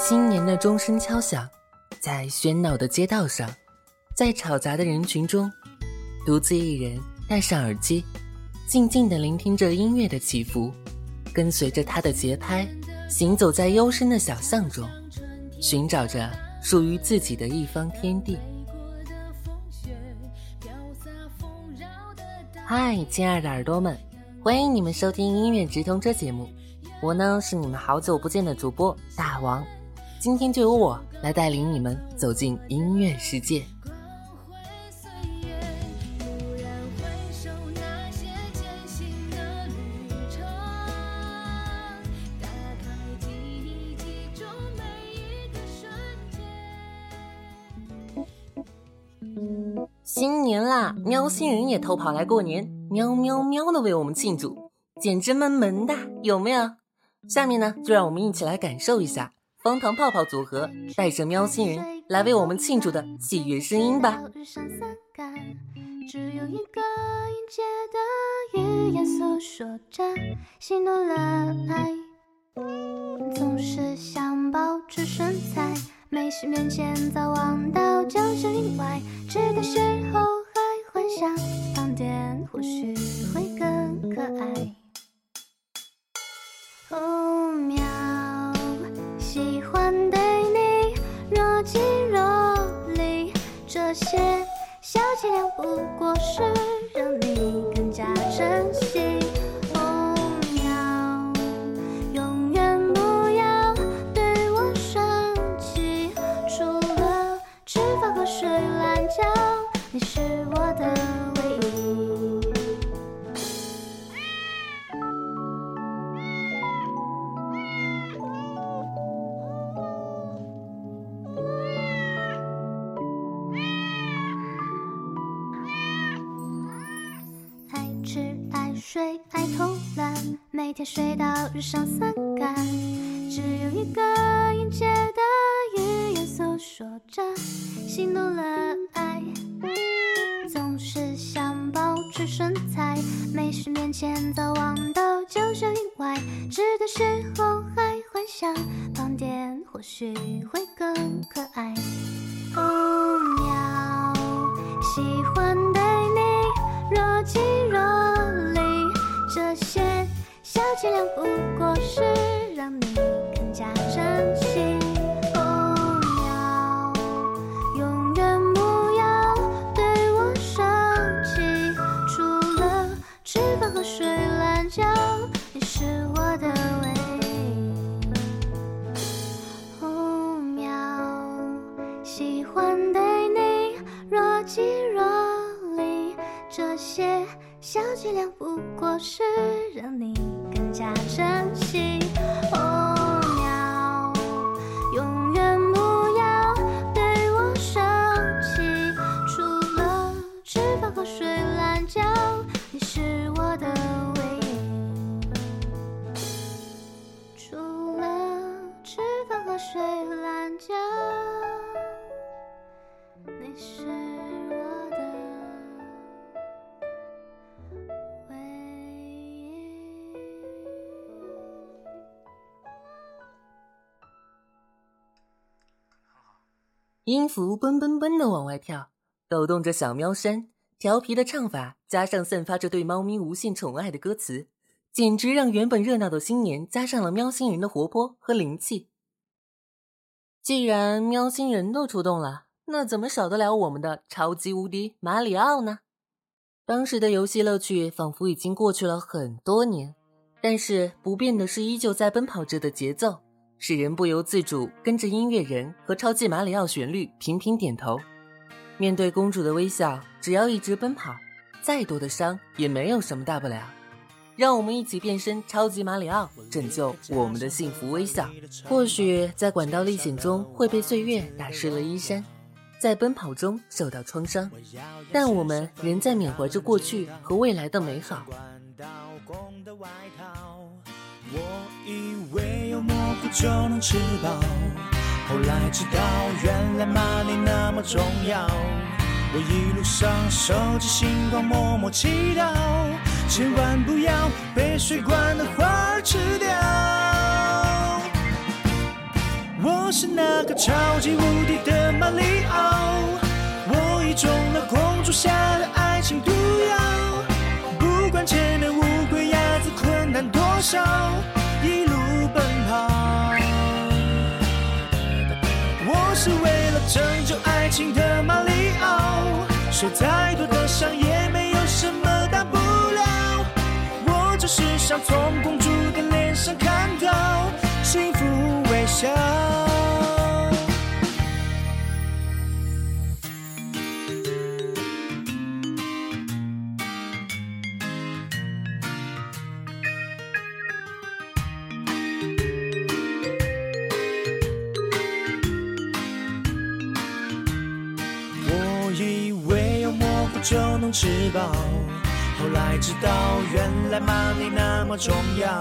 新年的钟声敲响，在喧闹的街道上，在吵杂的人群中，独自一人戴上耳机，静静地聆听着音乐的起伏，跟随着它的节拍，行走在幽深的小巷中，寻找着属于自己的一方天地。嗨，亲爱的耳朵们，欢迎你们收听音乐直通车节目。我呢是你们好久不见的主播大王，今天就由我来带领你们走进音乐世界。新年啦，喵星人也偷跑来过年，喵喵喵的为我们庆祝，简直萌萌哒，有没有？下面呢，就让我们一起来感受一下方糖泡泡组合带着喵星人来为我们庆祝的喜悦声音吧。只有一个音节的语言诉说着喜怒乐哀，总是想保持身材，美食面前早忘到就是另外，吃的时候还幻想放点，或许会更可爱。这些小伎俩不过是让你更加珍惜。说着喜怒乐爱。总是想保持身材，美食面前早忘到就是意外，吃的时候还幻想胖点或许会更可爱。哦，喵，喜欢对你若即若离，这些。小伎俩不过是让你喜欢对你若即若离，这些小伎俩不过是让你。更加珍惜。音符蹦蹦蹦的往外跳，抖动着小喵身，调皮的唱法加上散发着对猫咪无限宠爱的歌词，简直让原本热闹的新年加上了喵星人的活泼和灵气。既然喵星人都出动了，那怎么少得了我们的超级无敌马里奥呢？当时的游戏乐趣仿佛已经过去了很多年，但是不变的是依旧在奔跑着的节奏。使人不由自主跟着音乐人和超级马里奥旋律频频点头。面对公主的微笑，只要一直奔跑，再多的伤也没有什么大不了。让我们一起变身超级马里奥，拯救我们的幸福微笑。或许在管道历险中会被岁月打湿了衣衫，在奔跑中受到创伤，但我们仍在缅怀着过去和未来的美好管道的外套。我就能吃饱，后来知道原来马力那么重要。我一路上收集星光，默默祈祷，千万不要被水管的花儿吃掉。我。是那个超级无敌的马里奥，我已中了公主下的爱情毒药。不管前面乌龟鸭子困难多少，一路奔是为了拯救爱情的马里奥，受再多的伤也没有什么大不了。我只是想从公主的脸上看到吃饱，后来知道原来 money 那么重要。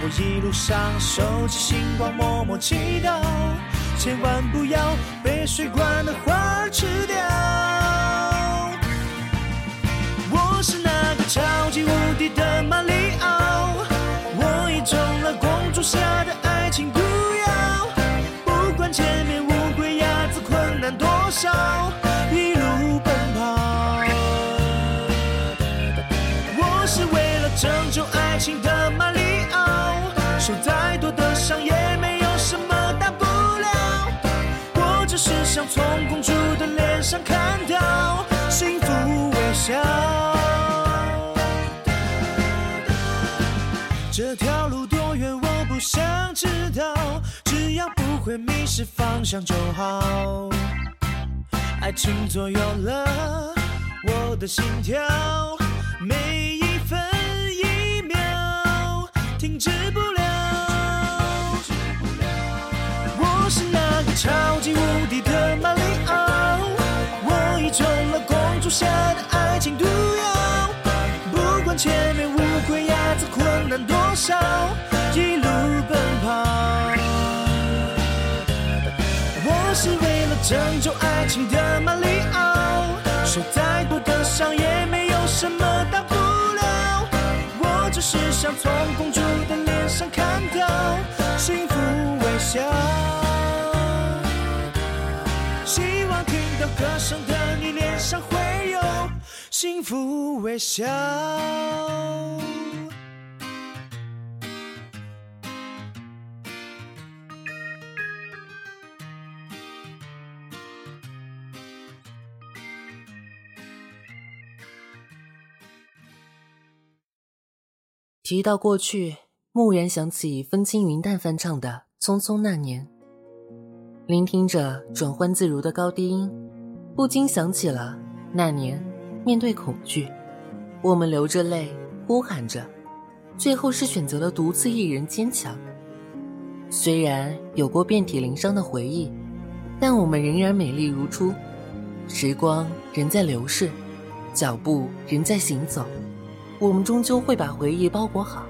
我一路上收集星光，默默祈祷，千万不要被水管的上看到幸福微笑。这条路多远我不想知道，只要不会迷失方向就好。爱情左右了我的心跳，每一分一秒停止不了。我是那个超级无敌的马里奥，树下的爱情毒药。不管前面乌龟鸭子困难多少，一路奔跑。我是为了拯救爱情的马里奥，受再多的伤也没有什么大不了。我只是想从公主的脸上看到幸福微笑。希望听到歌声的你脸上会幸福微笑。提到过去，蓦然想起风轻云淡翻唱的《匆匆那年》，聆听着转换自如的高低音，不禁想起了那年面对恐惧，我们流着泪呼喊着，最后是选择了独自一人坚强。虽然有过遍体鳞伤的回忆，但我们仍然美丽如初。时光仍在流逝，脚步仍在行走。我们终究会把回忆包裹好，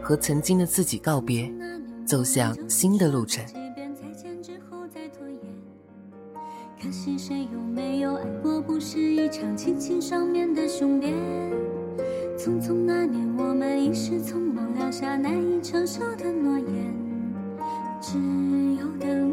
和曾经的自己告别，走向新的路程。可惜谁又没有爱过，不是一场轻轻上面的雄辩。匆匆那年，我们一时匆忙，撂下难以承受的诺言，只有等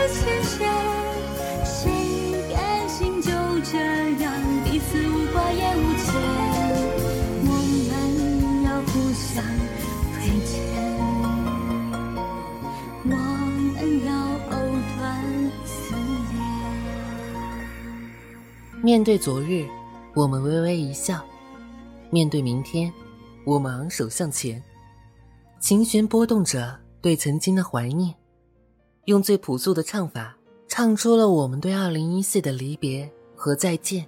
快冰释前嫌。谁甘心就这样彼此无挂也无牵？我们要互相亏欠，我们要藕断丝连。面对昨日，我们微微一笑；面对明天，我们昂首向前。琴弦拨动着对曾经的怀念，用最朴素的唱法唱出了我们对二零一四的离别和再见。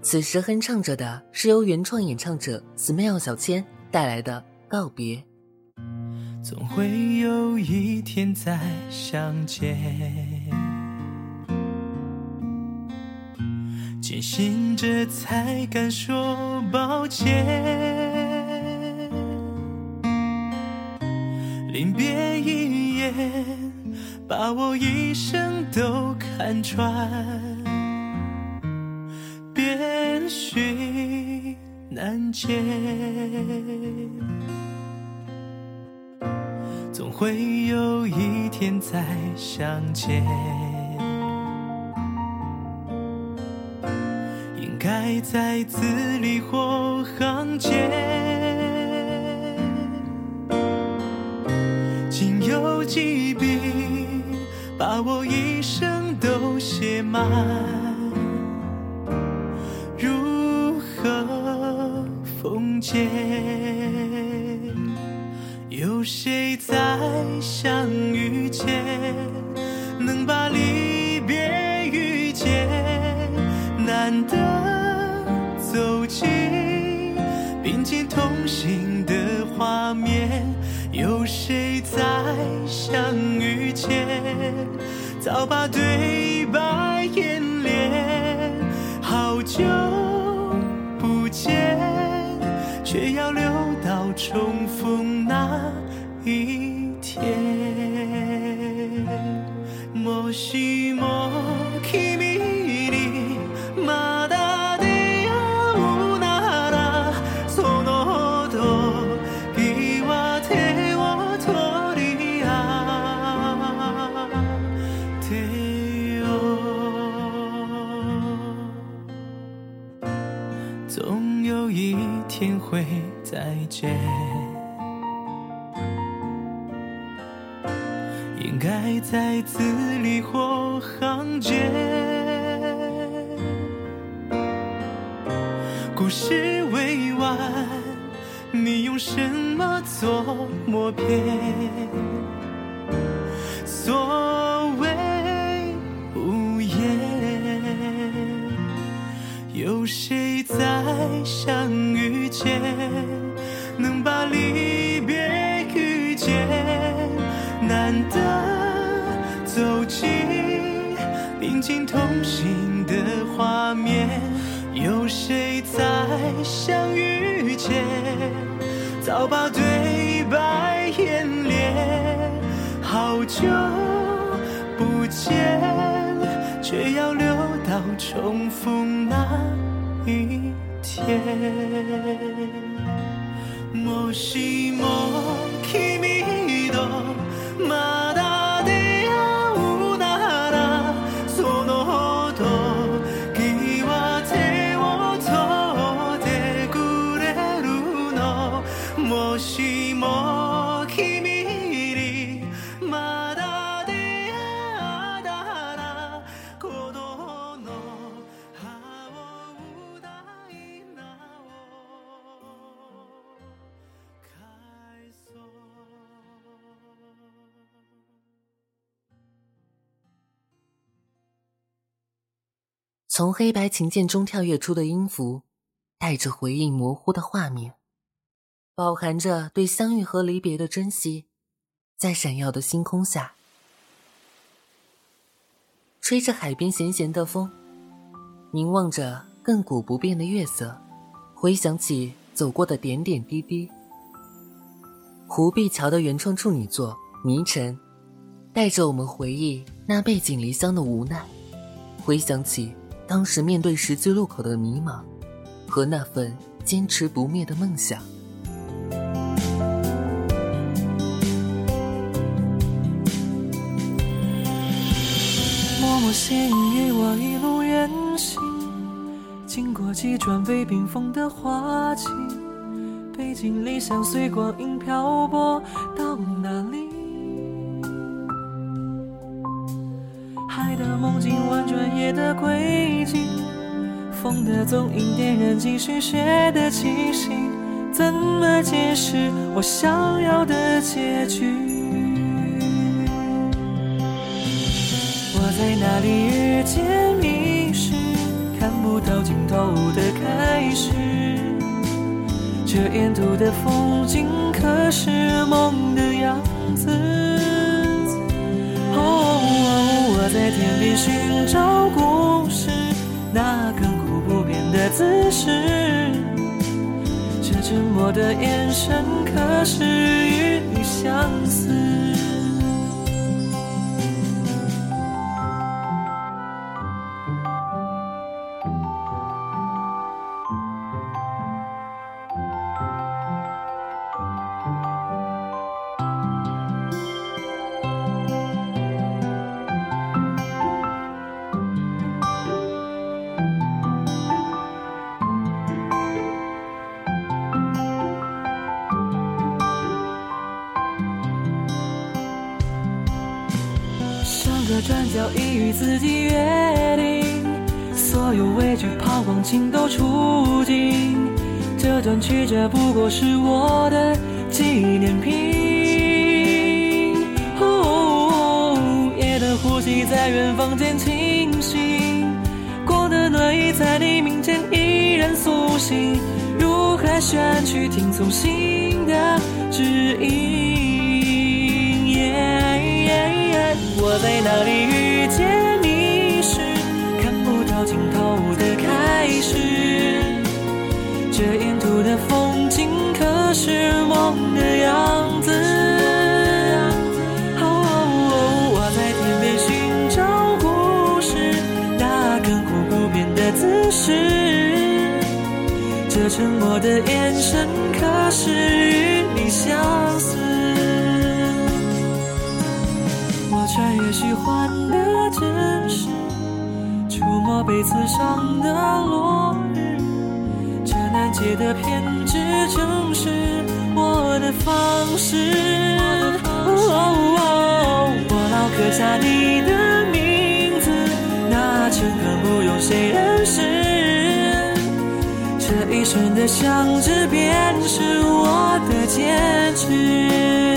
此时哼唱着的是由原创演唱者 Smile 小千带来的告别。总会有一天再相见。渐行着才敢说抱歉。临别一眼，把我一生都看穿。遍寻难见。总会有一天再相见，应该在字里或行间，仅有几笔把我一生都写满，如何封缄？有谁在相遇前能把离别遇见？难得走进并肩同行的画面，有谁在相遇前早把对白演练？好久不见。却要留到重逢那一天。もしも 字里或行间。故事未完，你用什么做默片？再相遇前早把对白演练？好久不见，却要留到重逢那一天。从黑白琴键中跳跃出的音符，带着回忆模糊的画面，饱含着对相遇和离别的珍惜，在闪耀的星空下，吹着海边咸咸的风，凝望着亘古不变的月色，回想起走过的点点滴滴。湖碧桥的原创处女作《迷尘》，带着我们回忆那背井离乡的无奈，回想起当时面对十字路口的迷茫，和那份坚持不灭的梦想。默默吸引与我一路远行，经过几转被冰封的花季，背井离乡随光阴漂泊到哪里？海的梦境婉转，夜的归轨迹，风的踪影点燃继续雪的气息，怎么解释我想要的结局？我在哪里遇见迷失？看不到尽头的开始。这沿途的风景可是梦的样子。哦，我在天边寻找过，那亘古不变的姿势。这沉默的眼神可是与你相似。已与自己约定，所有畏惧、彷徨、情窦初尽。这段曲折不过是我的纪念品。哦，夜的呼吸在远方间清醒，光的暖意在黎明前依然苏醒。如海选去听从心的指引。我在哪里遇见你时，看不到尽头的开始。这沿途的风景可是梦的样子。哦，我在天边寻找故事，那亘古不变的姿势。这沉默的眼神可是与你相似。穿越虚幻的真实，触摸被刺伤的落日。这难解的偏执，正是我的方式。我牢刻下你的名字，那诚恳不用谁认识。这一瞬的相知，便是我的坚持。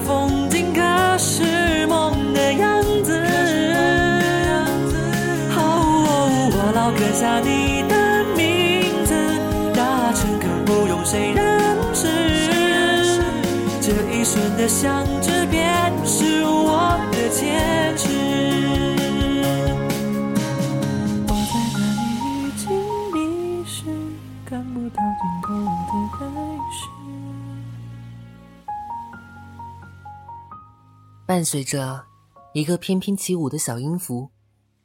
风景可是梦的样子。好哦，我老刻下你的名字，大乘客不用谁认识。这一瞬的相知，伴随着一个翩翩起舞的小音符，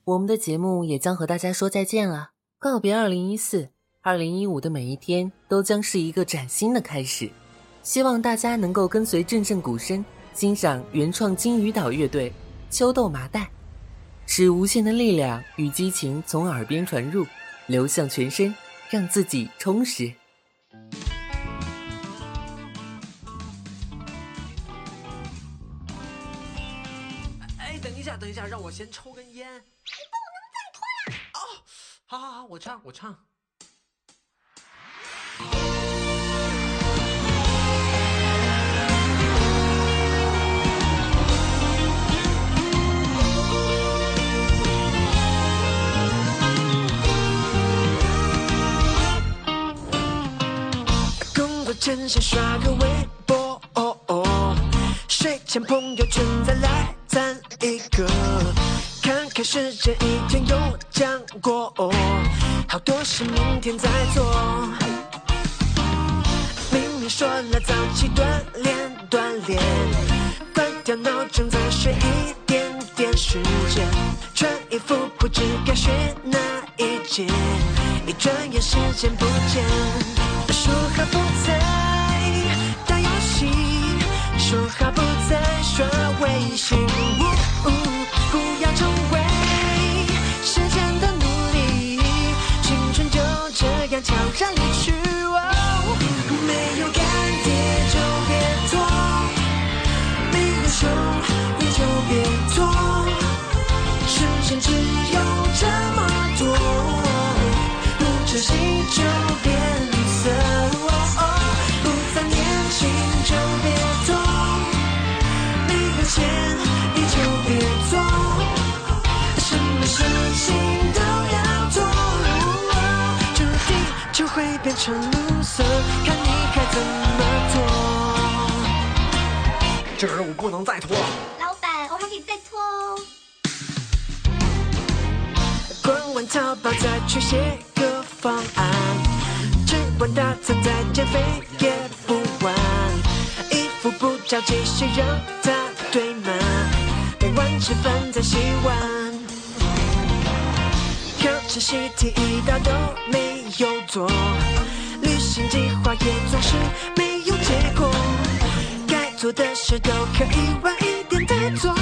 我们的节目也将和大家说再见了。告别二零一四，二零一五的每一天都将是一个崭新的开始。希望大家能够跟随阵阵鼓声，欣赏原创金鱼岛乐队《秋豆麻袋》，使无限的力量与激情从耳边传入，流向全身，让自己充实。一下，等一下，让我先抽根烟。还不能再拖呀！哦，好好好，我唱，我唱。工作前先刷个微博，哦哦，睡前朋友圈再来赞一个，看看时间一天又讲过，好多事明天再做。明明说了早起锻炼锻炼，关掉闹钟再睡一点点时间，穿衣服不知该选哪一件，一转眼时间不见。也总是没有结果。该做的事都可以晚一点再做，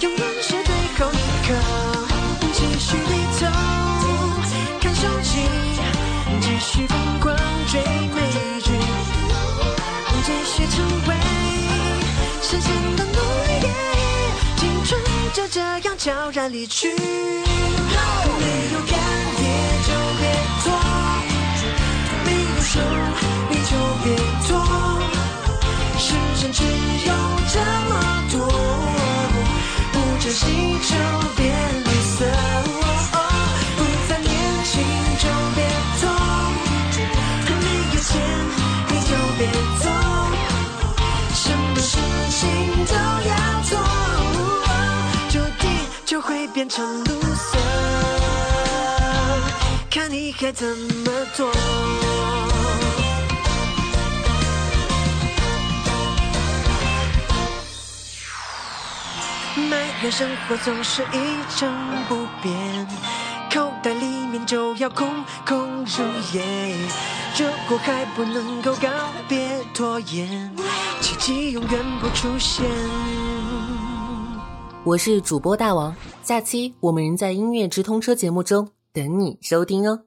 永远是最后一刻。继续低头看手机，继续疯狂追美剧，继续成为时间的奴隶。青春就这样悄然离去，没有干爹就别拖，没有手别拖，时间只有这么多，不珍惜就变色，不再年轻就别拖，没有钱你就别做，什么事情都要做，注定就会变成绿色看你还怎么做。生活总是一成不变，口袋里面就要空空如也。如果还不能够告别拖延，奇迹永远不出现。我是主播大王，下期我们仍在音乐直通车节目中等你收听哦。